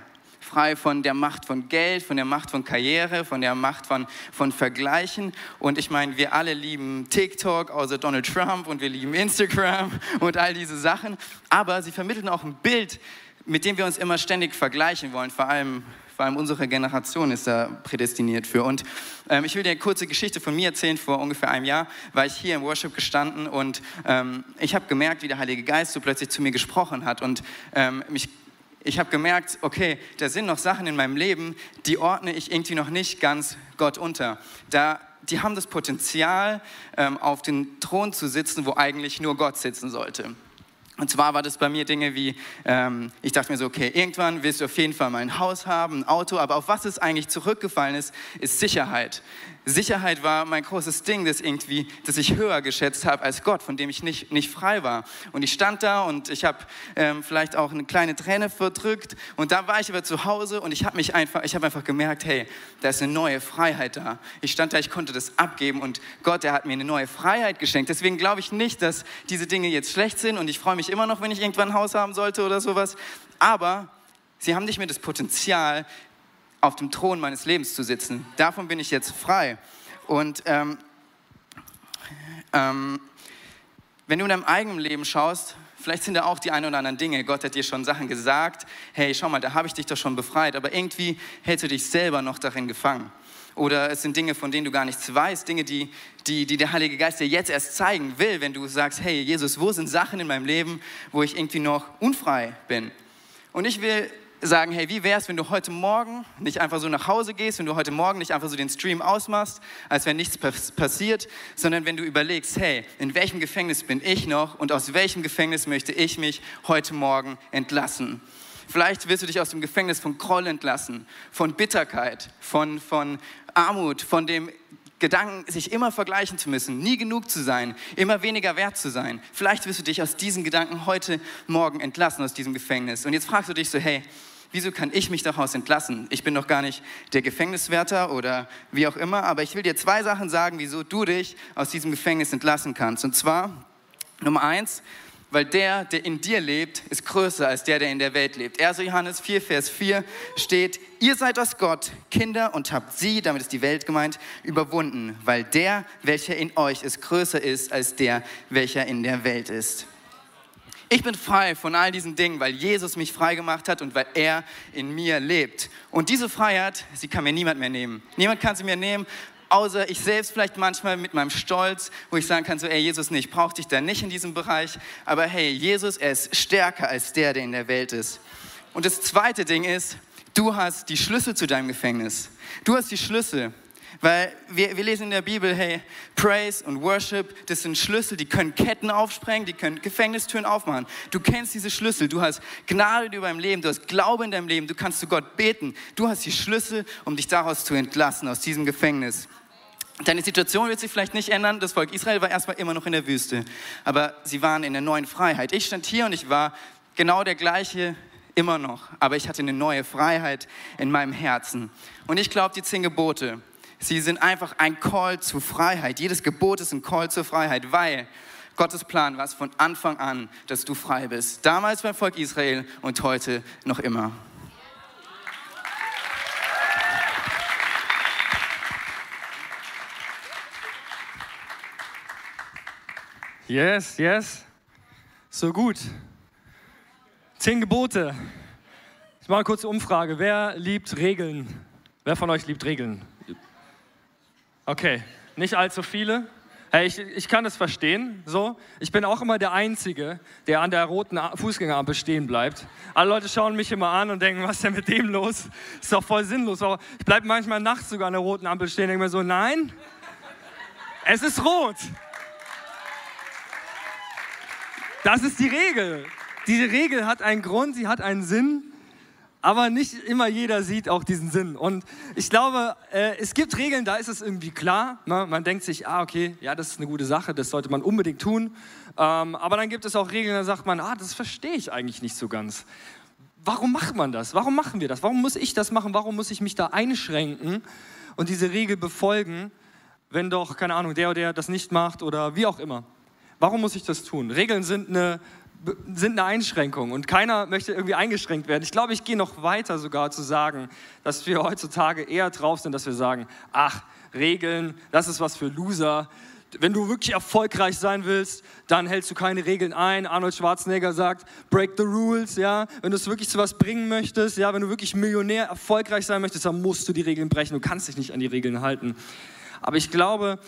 Speaker 7: frei von der Macht von Geld, von der Macht von Karriere, von der Macht von, von Vergleichen. Und ich meine, wir alle lieben TikTok, außer Donald Trump, und wir lieben Instagram und all diese Sachen. Aber sie vermitteln auch ein Bild, mit dem wir uns immer ständig vergleichen wollen, vor allem vor allem unsere Generation ist da prädestiniert für. Und ähm, ich will dir eine kurze Geschichte von mir erzählen. Vor ungefähr einem Jahr war ich hier im Worship gestanden und ähm, ich habe gemerkt, wie der Heilige Geist so plötzlich zu mir gesprochen hat und ähm, mich ich habe gemerkt, okay, da sind noch Sachen in meinem Leben, die ordne ich irgendwie noch nicht ganz Gott unter. Da, die haben das Potenzial, ähm, auf den Thron zu sitzen, wo eigentlich nur Gott sitzen sollte. Und zwar war das bei mir Dinge wie, ähm, ich dachte mir so, okay, irgendwann willst du auf jeden Fall mal ein Haus haben, ein Auto, aber auf was es eigentlich zurückgefallen ist, ist Sicherheit. Sicherheit war mein großes Ding, das irgendwie, das ich höher geschätzt habe als Gott, von dem ich nicht, nicht frei war. Und ich stand da und ich habe ähm, vielleicht auch eine kleine Träne verdrückt. Und da war ich aber zu Hause und ich habe mich einfach, ich habe einfach gemerkt, hey, da ist eine neue Freiheit da. Ich stand da, ich konnte das abgeben und Gott, der hat mir eine neue Freiheit geschenkt. Deswegen glaube ich nicht, dass diese Dinge jetzt schlecht sind und ich freue mich immer noch, wenn ich irgendwann ein Haus haben sollte oder sowas. Aber sie haben nicht mehr das Potenzial, auf dem Thron meines Lebens zu sitzen. Davon bin ich jetzt frei. Und ähm, ähm, wenn du in deinem eigenen Leben schaust, vielleicht sind da auch die ein oder anderen Dinge. Gott hat dir schon Sachen gesagt. Hey, schau mal, da habe ich dich doch schon befreit. Aber irgendwie hältst du dich selber noch darin gefangen. Oder es sind Dinge, von denen du gar nichts weißt, Dinge, die, die, die der Heilige Geist dir jetzt erst zeigen will, wenn du sagst, hey Jesus, wo sind Sachen in meinem Leben, wo ich irgendwie noch unfrei bin? Und ich will sagen, hey, wie wäre es, wenn du heute Morgen nicht einfach so nach Hause gehst, wenn du heute Morgen nicht einfach so den Stream ausmachst, als wenn nichts passiert, sondern wenn du überlegst, hey, in welchem Gefängnis bin ich noch und aus welchem Gefängnis möchte ich mich heute Morgen entlassen? Vielleicht willst du dich aus dem Gefängnis von Groll entlassen, von Bitterkeit, von, von Armut, von dem Gedanken, sich immer vergleichen zu müssen, nie genug zu sein, immer weniger wert zu sein. Vielleicht wirst du dich aus diesen Gedanken heute Morgen entlassen, aus diesem Gefängnis. Und jetzt fragst du dich so, hey, wieso kann ich mich daraus entlassen? Ich bin doch gar nicht der Gefängniswärter oder wie auch immer, aber ich will dir zwei Sachen sagen, wieso du dich aus diesem Gefängnis entlassen kannst. Und zwar, Nummer eins, weil der, der in dir lebt, ist größer als der, der in der Welt lebt. 1. Johannes 4, Vers 4 steht, ihr seid aus Gott Kinder und habt sie, damit ist die Welt gemeint, überwunden, weil der, welcher in euch ist, größer ist als der, welcher in der Welt ist. Ich bin frei von all diesen Dingen, weil Jesus mich frei gemacht hat und weil er in mir lebt. Und diese Freiheit, sie kann mir niemand mehr nehmen. Niemand kann sie mir nehmen, außer ich selbst vielleicht manchmal mit meinem Stolz, wo ich sagen kann, so, ey Jesus, nee, ich brauche dich da nicht in diesem Bereich. Aber hey, Jesus, er ist stärker als der, der in der Welt ist. Und das zweite Ding ist, du hast die Schlüssel zu deinem Gefängnis. Du hast die Schlüssel. Weil wir, wir lesen in der Bibel, hey, Praise und Worship, das sind Schlüssel, die können Ketten aufsprengen, die können Gefängnistüren aufmachen. Du kennst diese Schlüssel, du hast Gnade über deinem Leben, du hast Glaube in deinem Leben, du kannst zu Gott beten. Du hast die Schlüssel, um dich daraus zu entlassen, aus diesem Gefängnis. Deine Situation wird sich vielleicht nicht ändern. Das Volk Israel war erstmal immer noch in der Wüste. Aber sie waren in der neuen Freiheit. Ich stand hier und ich war genau der gleiche immer noch. Aber ich hatte eine neue Freiheit in meinem Herzen. Und ich glaube, die zehn Gebote, Sie sind einfach ein Call zu Freiheit. Jedes Gebot ist ein Call zur Freiheit, weil Gottes Plan war es von Anfang an, dass du frei bist. Damals beim Volk Israel und heute noch immer.
Speaker 4: Yes, yes. So gut. Zehn Gebote. Ich mache eine kurze Umfrage. Wer liebt Regeln? Wer von euch liebt Regeln? Okay, nicht allzu viele. Hey, ich, ich kann das verstehen. So, ich bin auch immer der Einzige, der an der roten Fußgängerampel stehen bleibt. Alle Leute schauen mich immer an und denken, was ist denn mit dem los? Ist doch voll sinnlos. Aber ich bleibe manchmal nachts sogar an der roten Ampel stehen und denke mir so, nein, es ist rot. Das ist die Regel. Diese Regel hat einen Grund, sie hat einen Sinn aber nicht immer jeder sieht auch diesen Sinn. Und ich glaube, äh, es gibt Regeln, da ist es irgendwie klar. Ne? Man denkt sich, ah, okay, ja, das ist eine gute Sache, das sollte man unbedingt tun. Ähm, aber dann gibt es auch Regeln, da sagt man, ah, das verstehe ich eigentlich nicht so ganz. Warum macht man das? Warum machen wir das? Warum muss ich das machen? Warum muss ich mich da einschränken und diese Regel befolgen, wenn doch, keine Ahnung, der oder der das nicht macht oder wie auch immer? Warum muss ich das tun? Regeln sind eine sind eine Einschränkung und keiner möchte irgendwie eingeschränkt werden. Ich glaube, ich gehe noch weiter sogar zu sagen, dass wir heutzutage eher drauf sind, dass wir sagen, ach, Regeln, das ist was für Loser. Wenn du wirklich erfolgreich sein willst, dann hältst du keine Regeln ein. Arnold Schwarzenegger sagt, break the rules, ja. Wenn du es wirklich zu was bringen möchtest, ja, wenn du wirklich Millionär erfolgreich sein möchtest, dann musst du die Regeln brechen. Du kannst dich nicht an die Regeln halten. Aber ich glaube,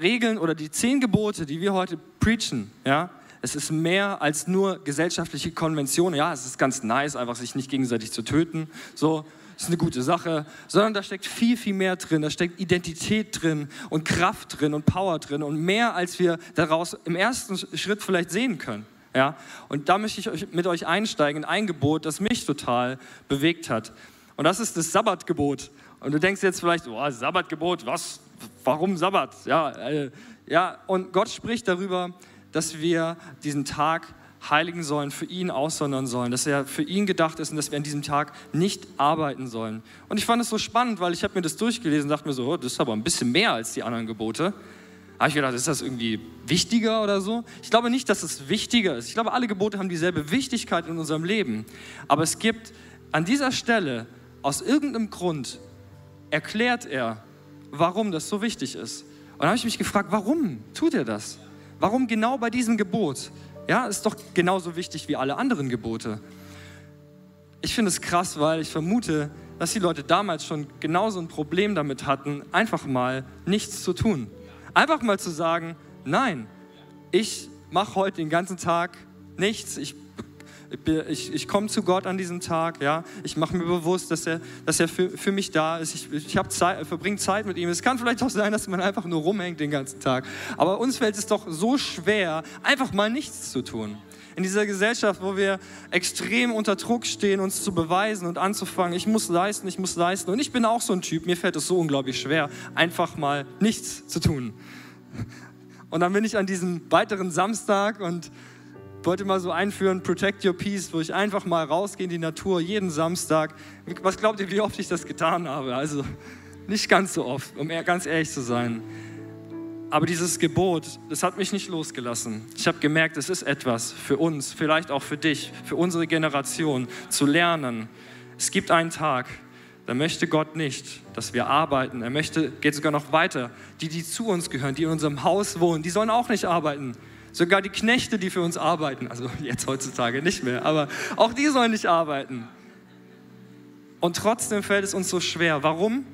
Speaker 4: Regeln oder die zehn Gebote, die wir heute preachen, ja, es ist mehr als nur gesellschaftliche Konventionen. Ja, es ist ganz nice, einfach sich nicht gegenseitig zu töten. So, ist eine gute Sache, sondern da steckt viel, viel mehr drin. Da steckt Identität drin und Kraft drin und Power drin und mehr, als wir daraus im ersten Schritt vielleicht sehen können. Ja? Und da möchte ich mit euch einsteigen in ein Gebot, das mich total bewegt hat. Und das ist das Sabbatgebot. Und du denkst jetzt vielleicht, oh, Sabbatgebot, was? Warum Sabbat? Ja, äh, ja, und Gott spricht darüber, dass wir diesen Tag heiligen sollen, für ihn aussondern sollen, dass er für ihn gedacht ist und dass wir an diesem Tag nicht arbeiten sollen. Und ich fand es so spannend, weil ich habe mir das durchgelesen und dachte mir so, oh, das ist aber ein bisschen mehr als die anderen Gebote. Habe ich gedacht, ist das irgendwie wichtiger oder so? Ich glaube nicht, dass es wichtiger ist. Ich glaube, alle Gebote haben dieselbe Wichtigkeit in unserem Leben. Aber es gibt an dieser Stelle, aus irgendeinem Grund, erklärt er, warum das so wichtig ist. Und dann habe ich mich gefragt, warum tut er das? Warum genau bei diesem Gebot? Ja, ist doch genauso wichtig wie alle anderen Gebote. Ich finde es krass, weil ich vermute, dass die Leute damals schon genauso ein Problem damit hatten, einfach mal nichts zu tun. Einfach mal zu sagen, nein, ich mache heute den ganzen Tag nichts, ich ich, ich komme zu Gott an diesem Tag, ja. Ich mache mir bewusst, dass er, dass er für, für mich da ist. Ich, ich Zeit, verbringe Zeit mit ihm. Es kann vielleicht auch sein, dass man einfach nur rumhängt den ganzen Tag. Aber uns fällt es doch so schwer, einfach mal nichts zu tun. In dieser Gesellschaft, wo wir extrem unter Druck stehen, uns zu beweisen und anzufangen, ich muss leisten, ich muss leisten. Und ich bin auch so ein Typ, mir fällt es so unglaublich schwer, einfach mal nichts zu tun. Und dann bin ich an diesem weiteren Samstag und wollte mal so einführen, Protect Your Peace, wo ich einfach mal rausgehe in die Natur, jeden Samstag. Was glaubt ihr, wie oft ich das getan habe? Also nicht ganz so oft, um ganz ehrlich zu sein. Aber dieses Gebot, das hat mich nicht losgelassen. Ich habe gemerkt, es ist etwas für uns, vielleicht auch für dich, für unsere Generation, zu lernen. Es gibt einen Tag, da möchte Gott nicht, dass wir arbeiten. Er möchte, geht sogar noch weiter. Die, die zu uns gehören, die in unserem Haus wohnen, die sollen auch nicht arbeiten. Sogar die Knechte, die für uns arbeiten, also jetzt heutzutage nicht mehr, aber auch die sollen nicht arbeiten. Und trotzdem fällt es uns so schwer. Warum?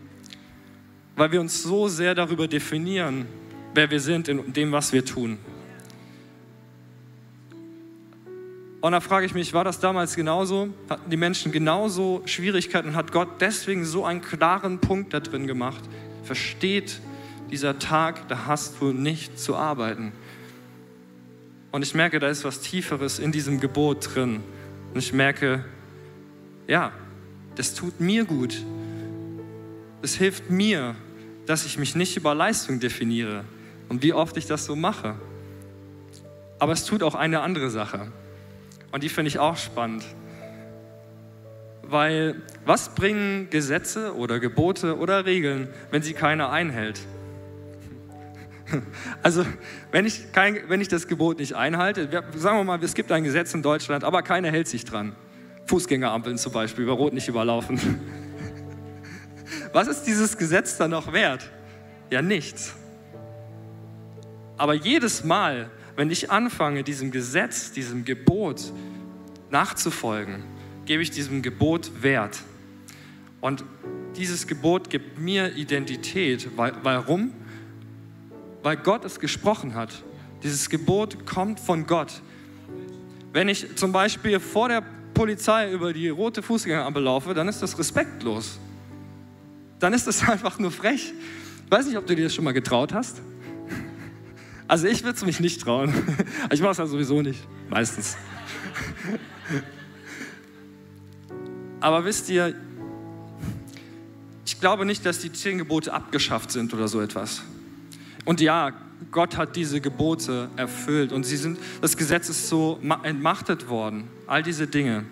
Speaker 4: Weil wir uns so sehr darüber definieren, wer wir sind in dem, was wir tun. Und da frage ich mich, war das damals genauso? Hatten die Menschen genauso Schwierigkeiten? Hat Gott deswegen so einen klaren Punkt da drin gemacht? Versteht dieser Tag, da hast du nicht zu arbeiten. Und ich merke, da ist was Tieferes in diesem Gebot drin. Und ich merke, ja, das tut mir gut. Es hilft mir, dass ich mich nicht über Leistung definiere und wie oft ich das so mache. Aber es tut auch eine andere Sache. Und die finde ich auch spannend. Weil was bringen Gesetze oder Gebote oder Regeln, wenn sie keiner einhält? Also, wenn ich, kein, wenn ich das Gebot nicht einhalte, sagen wir mal, es gibt ein Gesetz in Deutschland, aber keiner hält sich dran. Fußgängerampeln zum Beispiel, über Rot nicht überlaufen. Was ist dieses Gesetz dann noch wert? Ja, nichts. Aber jedes Mal, wenn ich anfange, diesem Gesetz, diesem Gebot nachzufolgen, gebe ich diesem Gebot Wert. Und dieses Gebot gibt mir Identität. Warum? Weil Gott es gesprochen hat. Dieses Gebot kommt von Gott. Wenn ich zum Beispiel vor der Polizei über die rote Fußgängerampel laufe, dann ist das respektlos. Dann ist das einfach nur frech. Ich weiß nicht, ob du dir das schon mal getraut hast. Also ich würde es mich nicht trauen. Ich mache es ja sowieso nicht, meistens. Aber wisst ihr, ich glaube nicht, dass die zehn Gebote abgeschafft sind oder so etwas. Und ja, Gott hat diese Gebote erfüllt und sie sind, das Gesetz ist so entmachtet worden, all diese Dinge.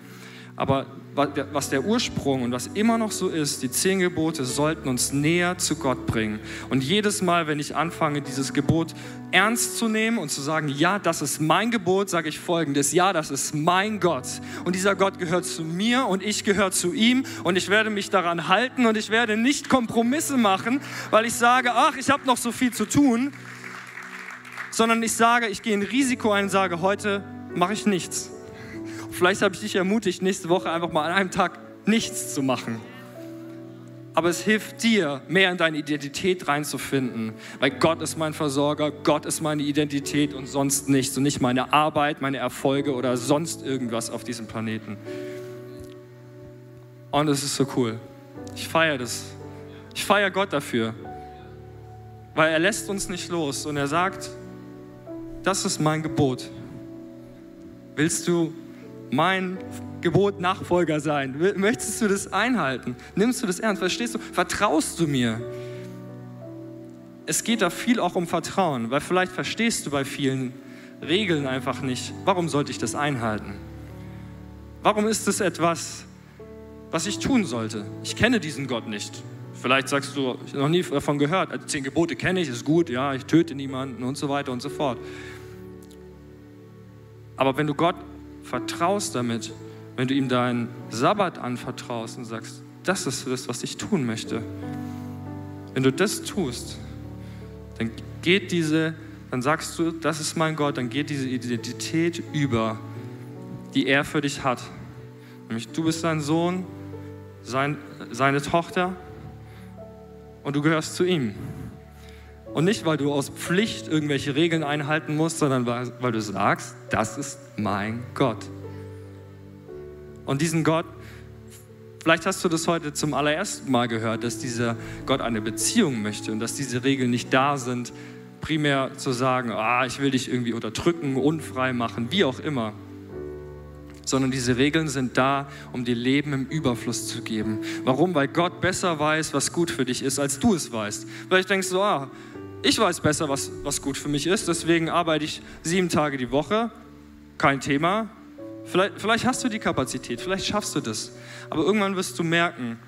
Speaker 4: Aber was der Ursprung und was immer noch so ist, die zehn Gebote sollten uns näher zu Gott bringen. Und jedes Mal, wenn ich anfange, dieses Gebot ernst zu nehmen und zu sagen, ja, das ist mein Gebot, sage ich folgendes, ja, das ist mein Gott. Und dieser Gott gehört zu mir und ich gehöre zu ihm und ich werde mich daran halten und ich werde nicht Kompromisse machen, weil ich sage, ach, ich habe noch so viel zu tun, sondern ich sage, ich gehe ein Risiko ein und sage, heute mache ich nichts. Vielleicht habe ich dich ermutigt, nächste Woche einfach mal an einem Tag nichts zu machen. Aber es hilft dir, mehr in deine Identität reinzufinden, weil Gott ist mein Versorger, Gott ist meine Identität und sonst nichts und nicht meine Arbeit, meine Erfolge oder sonst irgendwas auf diesem Planeten. Und es ist so cool. Ich feiere das. Ich feiere Gott dafür, weil er lässt uns nicht los und er sagt, das ist mein Gebot. Willst du mein Gebot Nachfolger sein? Möchtest du das einhalten? Nimmst du das ernst? Verstehst du? Vertraust du mir? Es geht da viel auch um Vertrauen, weil vielleicht verstehst du bei vielen Regeln einfach nicht. Warum sollte ich das einhalten? Warum ist es etwas, was ich tun sollte? Ich kenne diesen Gott nicht. Vielleicht sagst du, ich habe noch nie davon gehört. Also zehn Gebote kenne ich, ist gut, ja, ich töte niemanden und so weiter und so fort. Aber wenn du Gott vertraust damit, wenn du ihm deinen Sabbat anvertraust und sagst, das ist das, was ich tun möchte, wenn du das tust, dann geht diese, dann sagst du, das ist mein Gott, dann geht diese Identität über, die er für dich hat. Nämlich du bist sein Sohn, sein, seine Tochter und du gehörst zu ihm. Und nicht, weil du aus Pflicht irgendwelche Regeln einhalten musst, sondern weil, weil du sagst, das ist mein Gott. Und diesen Gott, vielleicht hast du das heute zum allerersten Mal gehört, dass dieser Gott eine Beziehung möchte und dass diese Regeln nicht da sind, primär zu sagen, ah, ich will dich irgendwie unterdrücken, unfrei machen, wie auch immer sondern diese Regeln sind da, um dir Leben im Überfluss zu geben. Warum? Weil Gott besser weiß, was gut für dich ist, als du es weißt. Vielleicht denkst du, ah, ich weiß besser, was, was gut für mich ist, deswegen arbeite ich sieben Tage die Woche, kein Thema. Vielleicht, vielleicht hast du die Kapazität, vielleicht schaffst du das. Aber irgendwann wirst du merken,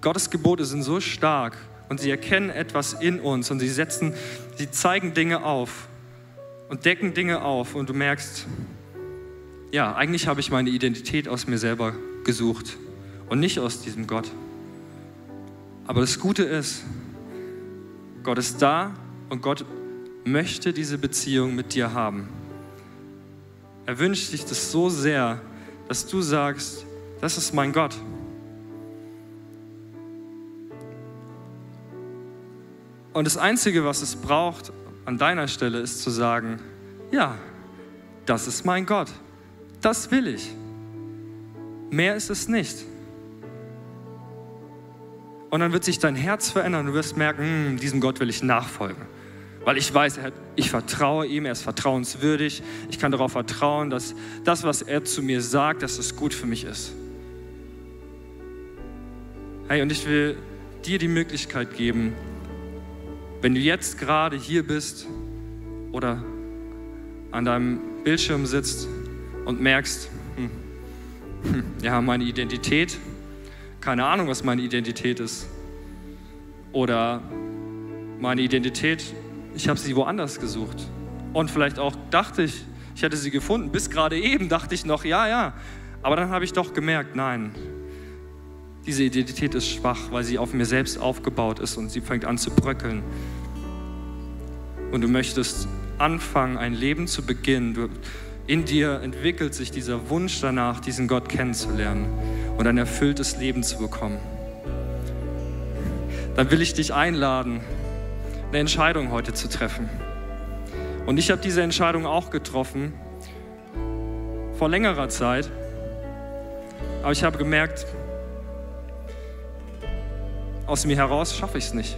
Speaker 4: Gottes Gebote sind so stark und sie erkennen etwas in uns und sie setzen, sie zeigen Dinge auf und decken Dinge auf und du merkst, ja, eigentlich habe ich meine Identität aus mir selber gesucht und nicht aus diesem Gott. Aber das Gute ist, Gott ist da und Gott möchte diese Beziehung mit dir haben. Er wünscht sich das so sehr, dass du sagst, das ist mein Gott. Und das Einzige, was es braucht an deiner Stelle, ist zu sagen, ja, das ist mein Gott. Das will ich. Mehr ist es nicht. Und dann wird sich dein Herz verändern. Du wirst merken, hm, diesem Gott will ich nachfolgen. Weil ich weiß, ich vertraue ihm, er ist vertrauenswürdig. Ich kann darauf vertrauen, dass das, was er zu mir sagt, dass es gut für mich ist. Hey, und ich will dir die Möglichkeit geben, wenn du jetzt gerade hier bist oder an deinem Bildschirm sitzt und merkst, hm, hm, ja, meine Identität, keine Ahnung, was meine Identität ist. Oder meine Identität, ich habe sie woanders gesucht. Und vielleicht auch dachte ich, ich hätte sie gefunden. Bis gerade eben dachte ich noch, ja, ja. Aber dann habe ich doch gemerkt, nein, diese Identität ist schwach, weil sie auf mir selbst aufgebaut ist und sie fängt an zu bröckeln. Und du möchtest anfangen, ein Leben zu beginnen. Du, in dir entwickelt sich dieser Wunsch danach, diesen Gott kennenzulernen und ein erfülltes Leben zu bekommen. Dann will ich dich einladen, eine Entscheidung heute zu treffen. Und ich habe diese Entscheidung auch getroffen vor längerer Zeit. Aber ich habe gemerkt, aus mir heraus schaffe ich es nicht.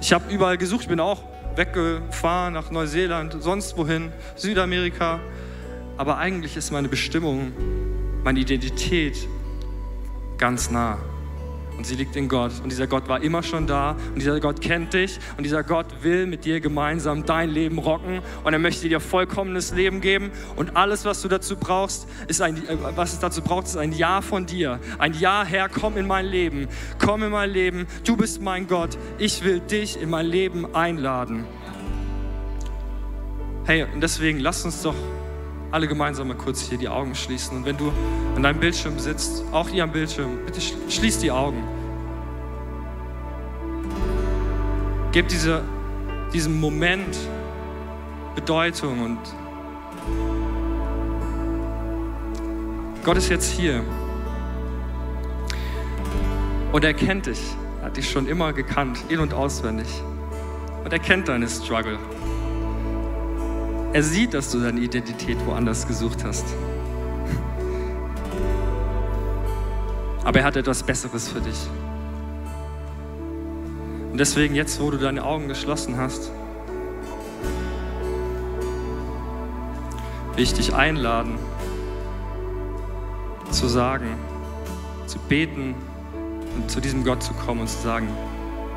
Speaker 4: Ich habe überall gesucht, ich bin auch weggefahren nach Neuseeland, sonst wohin, Südamerika. Aber eigentlich ist meine Bestimmung, meine Identität ganz nah. Und sie liegt in Gott. Und dieser Gott war immer schon da. Und dieser Gott kennt dich. Und dieser Gott will mit dir gemeinsam dein Leben rocken. Und er möchte dir vollkommenes Leben geben. Und alles, was du dazu brauchst, ist ein, äh, was es dazu braucht, ist ein Ja von dir. Ein Ja, Herr, komm in mein Leben. Komm in mein Leben. Du bist mein Gott. Ich will dich in mein Leben einladen. Hey, und deswegen lass uns doch alle gemeinsam mal kurz hier die Augen schließen. Und wenn du an deinem Bildschirm sitzt, auch hier am Bildschirm, bitte schließ die Augen. Gib diese, diesem Moment Bedeutung und Gott ist jetzt hier. Und er kennt dich. Hat dich schon immer gekannt, in- und auswendig. Und er kennt deine Struggle. Er sieht, dass du deine Identität woanders gesucht hast. Aber er hat etwas Besseres für dich. Und deswegen jetzt, wo du deine Augen geschlossen hast, will ich dich einladen, zu sagen, zu beten und zu diesem Gott zu kommen und zu sagen,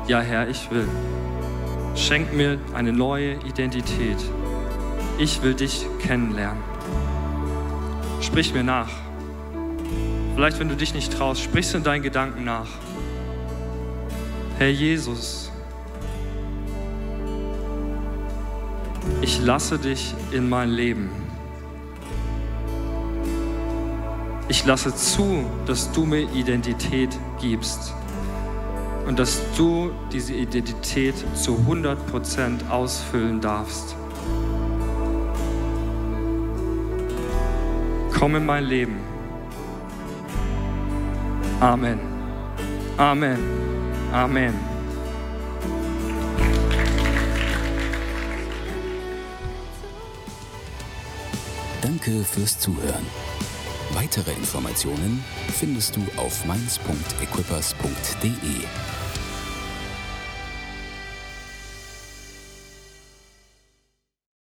Speaker 4: ja Herr, ich will. Schenk mir eine neue Identität. Ich will dich kennenlernen. Sprich mir nach. Vielleicht, wenn du dich nicht traust, sprichst du in deinen Gedanken nach. Herr Jesus, ich lasse dich in mein Leben. Ich lasse zu, dass du mir Identität gibst und dass du diese Identität zu 100% ausfüllen darfst. Komm in mein Leben. Amen. Amen. Amen.
Speaker 1: Danke fürs Zuhören. Weitere Informationen findest du auf mainz.equippers.de.